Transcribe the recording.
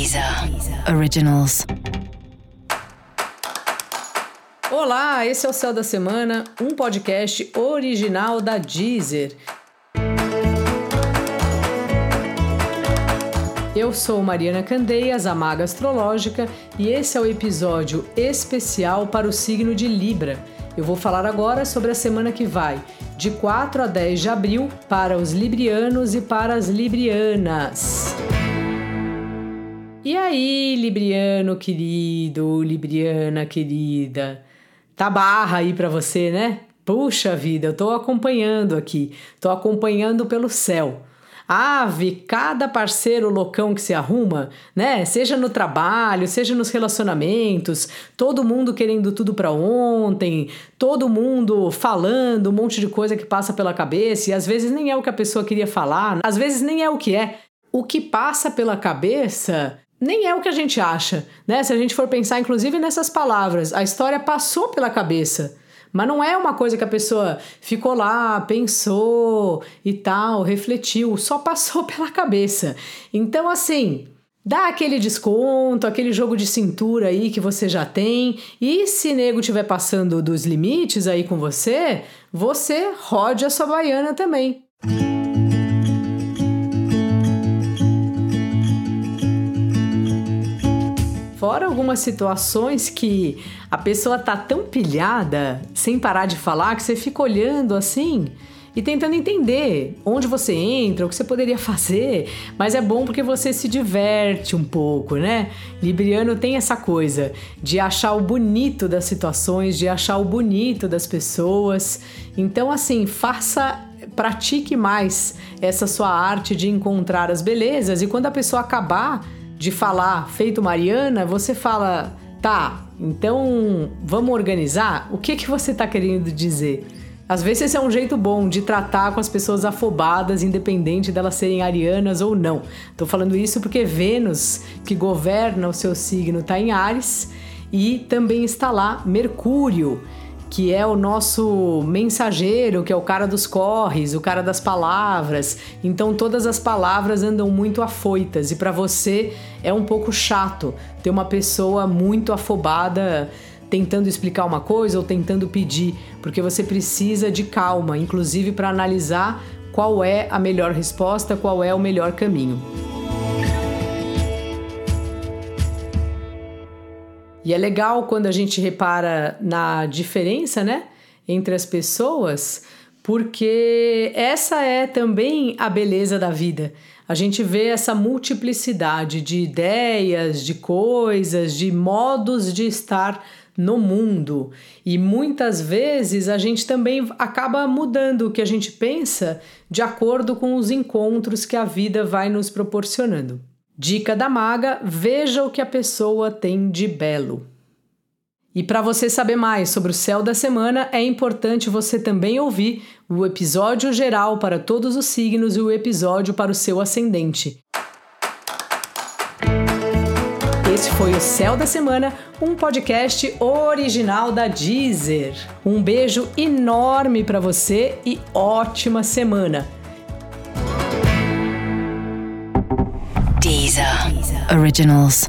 Deezer Originals. Olá, esse é o Céu da Semana, um podcast original da Deezer. Eu sou Mariana Candeias, a Maga Astrológica, e esse é o episódio especial para o signo de Libra. Eu vou falar agora sobre a semana que vai, de 4 a 10 de abril, para os librianos e para as librianas. E aí, Libriano querido, Libriana querida, tá barra aí para você, né? Puxa vida, eu tô acompanhando aqui, tô acompanhando pelo céu. Ave, cada parceiro loucão que se arruma, né? Seja no trabalho, seja nos relacionamentos, todo mundo querendo tudo para ontem, todo mundo falando um monte de coisa que passa pela cabeça e às vezes nem é o que a pessoa queria falar, às vezes nem é o que é. O que passa pela cabeça nem é o que a gente acha, né? Se a gente for pensar, inclusive, nessas palavras, a história passou pela cabeça. Mas não é uma coisa que a pessoa ficou lá, pensou e tal, refletiu, só passou pela cabeça. Então, assim, dá aquele desconto, aquele jogo de cintura aí que você já tem, e se nego estiver passando dos limites aí com você, você rode a sua baiana também. Fora algumas situações que a pessoa tá tão pilhada, sem parar de falar, que você fica olhando assim e tentando entender onde você entra, o que você poderia fazer, mas é bom porque você se diverte um pouco, né? Libriano tem essa coisa de achar o bonito das situações, de achar o bonito das pessoas. Então, assim, faça pratique mais essa sua arte de encontrar as belezas e quando a pessoa acabar de falar feito Mariana, você fala, tá, então vamos organizar? O que, que você está querendo dizer? Às vezes esse é um jeito bom de tratar com as pessoas afobadas, independente delas serem arianas ou não. Estou falando isso porque Vênus, que governa o seu signo, está em Ares e também está lá Mercúrio, que é o nosso mensageiro, que é o cara dos corres, o cara das palavras. Então todas as palavras andam muito afoitas e para você é um pouco chato ter uma pessoa muito afobada tentando explicar uma coisa ou tentando pedir, porque você precisa de calma, inclusive para analisar qual é a melhor resposta, qual é o melhor caminho. E é legal quando a gente repara na diferença, né, entre as pessoas, porque essa é também a beleza da vida. A gente vê essa multiplicidade de ideias, de coisas, de modos de estar no mundo. E muitas vezes a gente também acaba mudando o que a gente pensa de acordo com os encontros que a vida vai nos proporcionando. Dica da maga: veja o que a pessoa tem de belo. E para você saber mais sobre o céu da semana, é importante você também ouvir o episódio geral para todos os signos e o episódio para o seu ascendente. Esse foi o Céu da Semana, um podcast original da Deezer. Um beijo enorme para você e ótima semana. Originals.